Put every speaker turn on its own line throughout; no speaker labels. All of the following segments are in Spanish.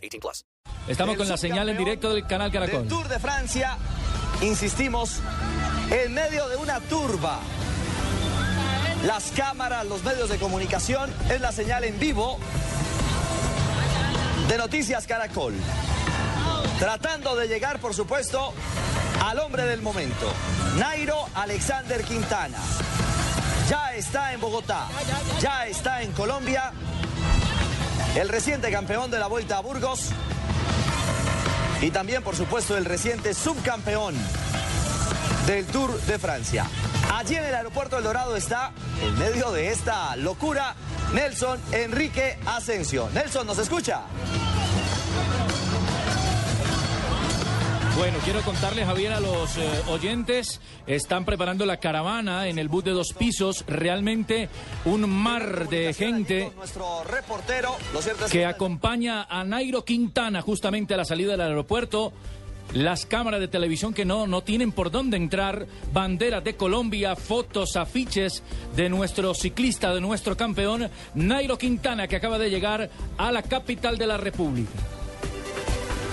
18 plus.
Estamos
El
con la señal en directo del canal Caracol.
Del Tour de Francia, insistimos, en medio de una turba. Las cámaras, los medios de comunicación, es la señal en vivo de Noticias Caracol. Tratando de llegar, por supuesto, al hombre del momento, Nairo Alexander Quintana. Ya está en Bogotá, ya está en Colombia, el reciente campeón de la Vuelta a Burgos y también, por supuesto, el reciente subcampeón del Tour de Francia. Allí en el aeropuerto del Dorado está, en medio de esta locura, Nelson Enrique Asensio. Nelson, ¿nos escucha?
Bueno, quiero contarle, Javier, a los eh, oyentes, están preparando la caravana en el bus de dos pisos, realmente un mar de gente que acompaña a Nairo Quintana justamente a la salida del aeropuerto. Las cámaras de televisión que no, no tienen por dónde entrar, banderas de Colombia, fotos, afiches de nuestro ciclista, de nuestro campeón, Nairo Quintana, que acaba de llegar a la capital de la República.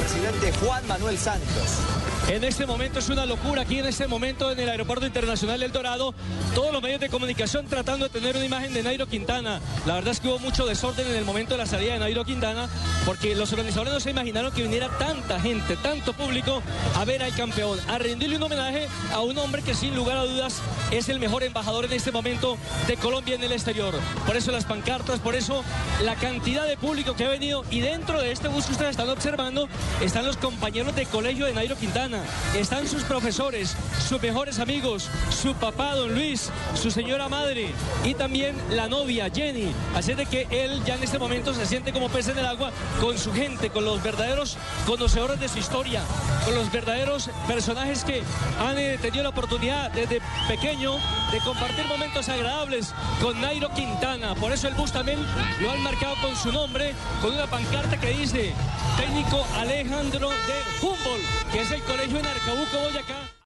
Presidente Juan Manuel Santos.
En este momento es una locura aquí en este momento en el Aeropuerto Internacional del Dorado. Todos los medios de comunicación tratando de tener una imagen de Nairo Quintana. La verdad es que hubo mucho desorden en el momento de la salida de Nairo Quintana porque los organizadores no se imaginaron que viniera tanta gente, tanto público a ver al campeón, a rendirle un homenaje a un hombre que sin lugar a dudas es el mejor embajador en este momento de Colombia en el exterior. Por eso las pancartas, por eso la cantidad de público que ha venido y dentro de este bus que ustedes están observando están los compañeros de colegio de Nairo Quintana, están sus profesores, sus mejores amigos, su papá Don Luis, su señora madre y también la novia Jenny. Así de que él ya en este momento se siente como pez en el agua con su gente, con los verdaderos conocedores de su historia, con los verdaderos personajes que han eh, tenido la oportunidad desde pequeño de compartir momentos agradables con Nairo Quintana. Por eso el bus también lo han marcado con su nombre, con una pancarta que dice técnico Alejandro de Humboldt, que es el colegio en Arcabuco, Boyacá.